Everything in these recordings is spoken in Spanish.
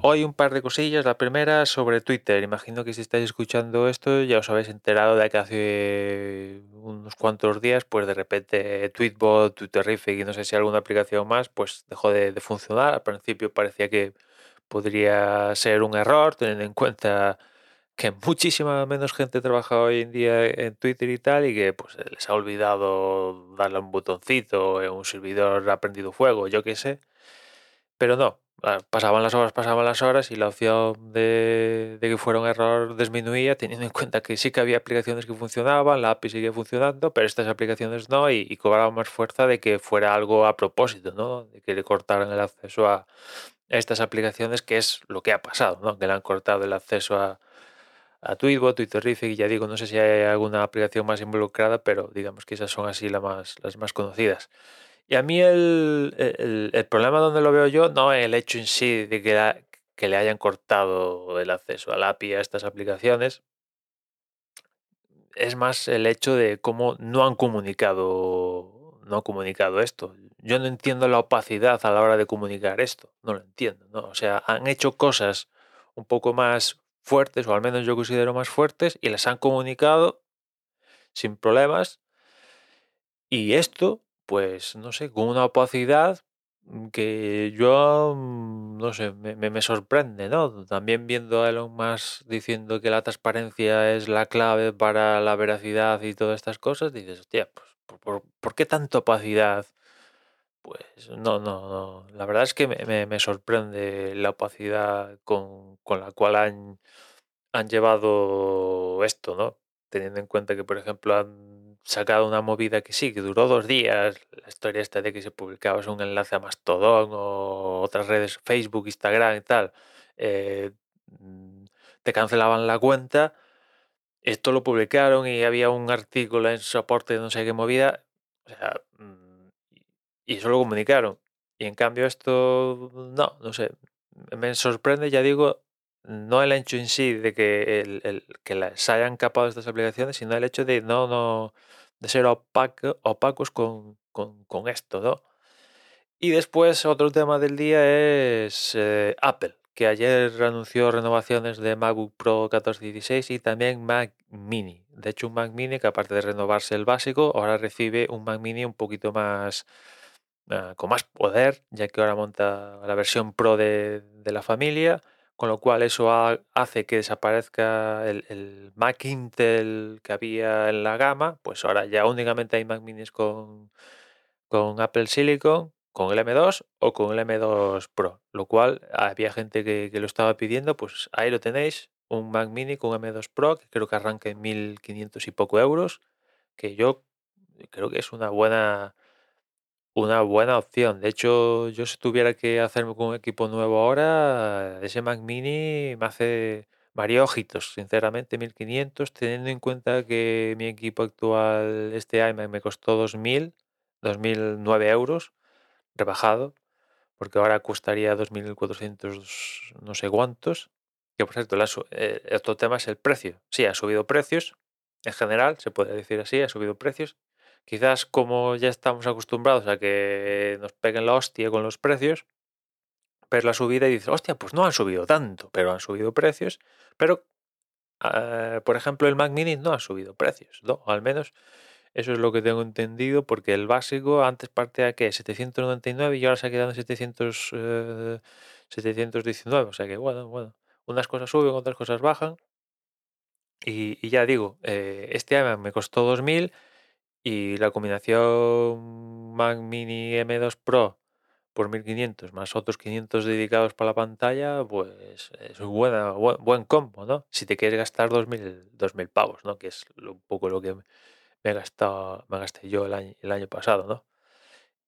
Hoy un par de cosillas. La primera sobre Twitter. Imagino que si estáis escuchando esto ya os habéis enterado de que hace unos cuantos días, pues de repente Tweetbot, Twitterific y no sé si alguna aplicación más, pues dejó de, funcionar. Al principio parecía que podría ser un error, teniendo en cuenta que muchísima menos gente trabaja hoy en día en Twitter y tal, y que pues les ha olvidado darle un botoncito en un servidor ha prendido fuego, yo qué sé. Pero no, ah, pasaban las horas, pasaban las horas y la opción de, que fuera un error disminuía, teniendo en cuenta que sí que había aplicaciones que funcionaban, la API sigue funcionando, pero estas aplicaciones no, y, y cobraban más fuerza de que fuera algo a propósito, ¿no? De que le cortaran el acceso a estas aplicaciones, que es lo que ha pasado, ¿no? Que le han cortado el acceso a, a Tweetbot, Twitterific, ya digo, no sé si hay alguna aplicación más involucrada, pero digamos que esas son así las más, las más conocidas. Y a mí el, el, el problema donde lo veo yo no es el hecho en sí de que, que le hayan cortado el acceso al API a estas aplicaciones, es más el hecho de cómo no han comunicado, no han comunicado esto. Yo no entiendo la opacidad a la hora de comunicar esto, no lo entiendo, ¿no? O sea, han hecho cosas un poco más fuertes, o al menos yo considero más fuertes, y las han comunicado sin problemas. Y esto, pues, no sé, con una opacidad que yo, mm, no sé, me, me- sorprende, ¿no? También viendo a Elon Musk diciendo que la transparencia es la clave para la veracidad y todas estas cosas, dices, hostia, pues, ¿por, por- por qué tanta opacidad? Pues no, no, no. La verdad es que me, me- me sorprende la opacidad con, con la cual han, han llevado esto, ¿no? Teniendo en cuenta que, por ejemplo, han sacado una movida que sí, que duró dos días, la historia esta de que se publicaba un enlace a Mastodon o otras redes, Facebook, Instagram y tal, eh, mm, te cancelaban la cuenta. Esto lo publicaron y había un artículo en soporte de no sé qué movida. O sea, mm, y eso lo comunicaron. Y en cambio esto, no, no sé. Me sorprende, ya digo, no el hecho en sí de que, el, el- que hayan capado estas aplicaciones, sino el hecho de no, no, de ser opaco- opacos con, con, con esto, ¿no? Y después otro tema del día es eh, Apple, que ayer anunció renovaciones de MacBook Pro 14 y 16 y también Mac Mini. De hecho, un Mac Mini que aparte de renovarse el básico, ahora recibe un Mac Mini un poquito más ah, con más poder, ya que ahora monta la versión Pro de, de la familia, con lo cual eso ha- hace que desaparezca el, el Mac Intel que había en la gama, pues ahora ya únicamente hay Mac Minis con, con Apple Silicon, con el M2 o con el M2 Pro, lo cual había gente que, que lo estaba pidiendo, pues ahí lo tenéis, un Mac Mini con M2 Pro, que creo que arranca en 1500 y poco euros, que yo creo que es una buena una buena opción. De hecho, yo si tuviera que hacerme con un equipo nuevo ahora, ese Mac Mini me hace haría ojitos, sinceramente, 1500, teniendo en cuenta que mi equipo actual, este iMac, me costó 2000, 2009 euros, rebajado, porque ahora costaría 2400 no sé cuántos. Que por cierto, eh, otro tema es el precio. Sí, ha subido precios, en general, se puede decir así, ha subido precios. Quizás como ya estamos acostumbrados a que nos peguen la hostia con los precios, pero la subida y dices, hostia, pues no han subido tanto, pero han subido precios. Pero, ah, por ejemplo, el Mac Mini no ha subido precios, ¿no? Al menos eso es lo que tengo entendido, porque el básico antes partía a qué, 799 y ahora se ha quedado en 700, eh, 719. O sea que, bueno, bueno, unas cosas suben, otras cosas bajan. Y, ya digo, eh, este iMac me costó 2000 y la combinación Mac Mini M2 Pro por 1500 más otros 500 dedicados para la pantalla, pues es un buena, buen, buen combo, ¿no? Si te quieres gastar 2000, 2000 pavos, ¿no? Que es un poco lo que me he gastado, me gasté yo el año, el año pasado, ¿no?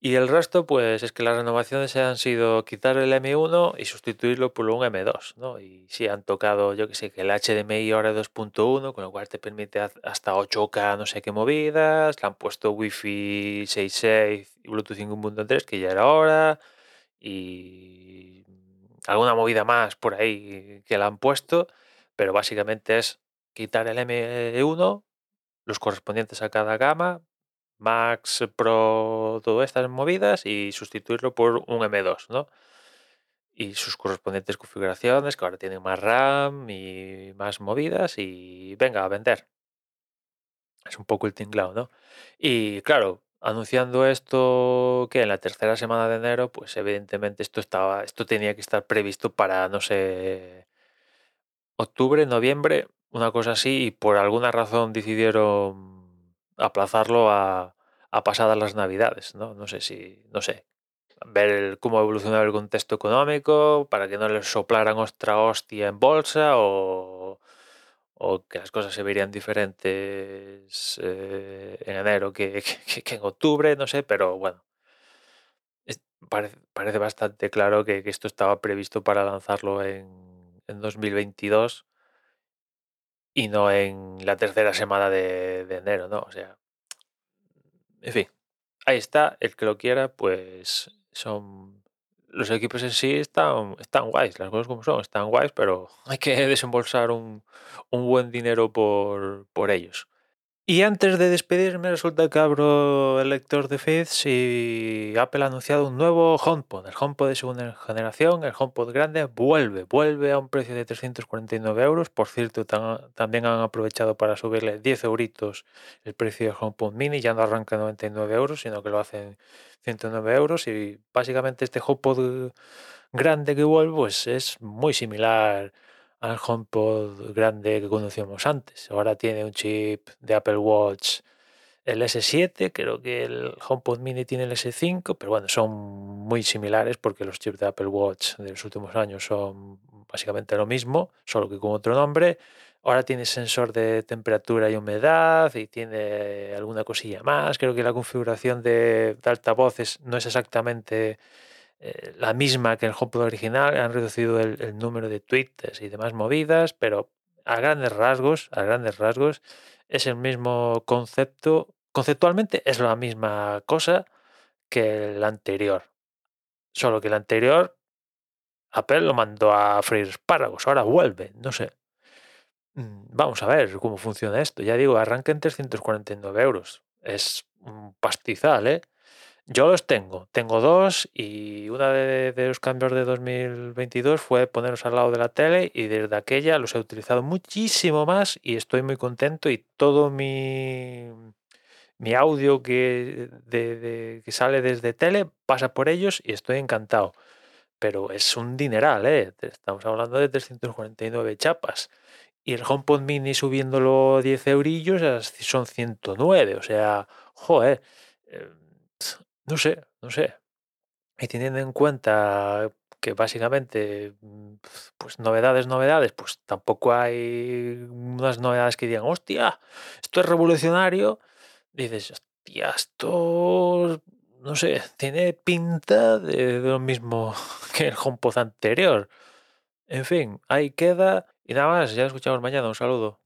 Y el resto, pues es que las renovaciones han sido quitar el M1 y sustituirlo por un M2, ¿no? Y sí, han tocado, yo que sé, que el HDMI ahora es 2.1, con lo cual te permite hasta 8K, no sé qué movidas. Le han puesto Wi-Fi 6.6 y Bluetooth 5.3, que ya era hora. Y alguna movida más por ahí que le han puesto, pero básicamente es quitar el M1, los correspondientes a cada gama, Max, Pro, todas estas movidas y sustituirlo por un M2, ¿no? y sus correspondientes configuraciones, que ahora tienen más RAM y más movidas y venga a vender. Es un poco el tinglado, ¿no? Y claro, anunciando esto que en la tercera semana de enero, pues evidentemente esto estaba, esto tenía que estar previsto para, no sé, octubre, noviembre, una cosa así, y por alguna razón decidieron aplazarlo a, a pasadas las navidades, ¿no? No sé si, no sé, ver cómo evolucionaba el contexto económico para que no les soplaran otra hostia en bolsa o, que las cosas se verían diferentes eh, en enero que, que, en octubre, no sé, pero bueno, parece, parece, bastante claro que, que, esto estaba previsto para lanzarlo en, en 2022 y no en la tercera semana de, enero, ¿no? O sea, en fin, ahí está, el que lo quiera, pues son los equipos en sí están, están guays, las cosas como son, están guays, pero hay que desembolsar un, un buen dinero por, por ellos. Y antes de despedirme, resulta que abro el lector de feeds y Apple ha anunciado un nuevo HomePod. El HomePod de segunda generación, el HomePod grande, vuelve, vuelve a un precio de 349 euros. Por cierto, también han aprovechado para subirle 10 euritos el precio del HomePod mini. Ya no arranca 99 euros, sino que lo hacen 109 euros. Y básicamente este HomePod grande que vuelve pues es muy similar al HomePod grande que conocíamos antes. Ahora tiene un chip de Apple Watch, el S7, creo que el HomePod mini tiene el S5, pero bueno, son muy similares porque los chips de Apple Watch de los últimos años son básicamente lo mismo, solo que con otro nombre. Ahora tiene sensor de temperatura y humedad y tiene alguna cosilla más. Creo que la configuración de, altavoces no es exactamente eh, la misma que el HomePod original, han reducido el, número de tweets y demás movidas, pero a grandes rasgos, a grandes rasgos, es el mismo concepto, conceptualmente es la misma cosa que el anterior, solo que el anterior Apple lo mandó a freír espárragos, ahora vuelve, no sé. Mm, vamos a ver cómo funciona esto. Ya digo, arranca en 349 euros. Es un pastizal, ¿eh? Yo los tengo, tengo dos y una de, los cambios de 2022 fue ponerlos al lado de la tele y desde aquella los he utilizado muchísimo más y estoy muy contento y todo mi, mi audio que, de, que sale desde tele pasa por ellos y estoy encantado. Pero es un dineral, ¿eh? Estamos hablando de 349 chapas. Y el HomePod mini subiéndolo 10 eurillos son 109. O sea, joder. Eh, no sé, no sé. Y teniendo en cuenta que básicamente, mm, pues novedades, novedades, pues tampoco hay unas novedades que digan, hostia, esto es revolucionario. Dices, hostia, esto, no sé, tiene pinta de, de lo mismo que el HomePod anterior. En fin, ahí queda. Y nada más, ya escuchamos mañana. Un saludo.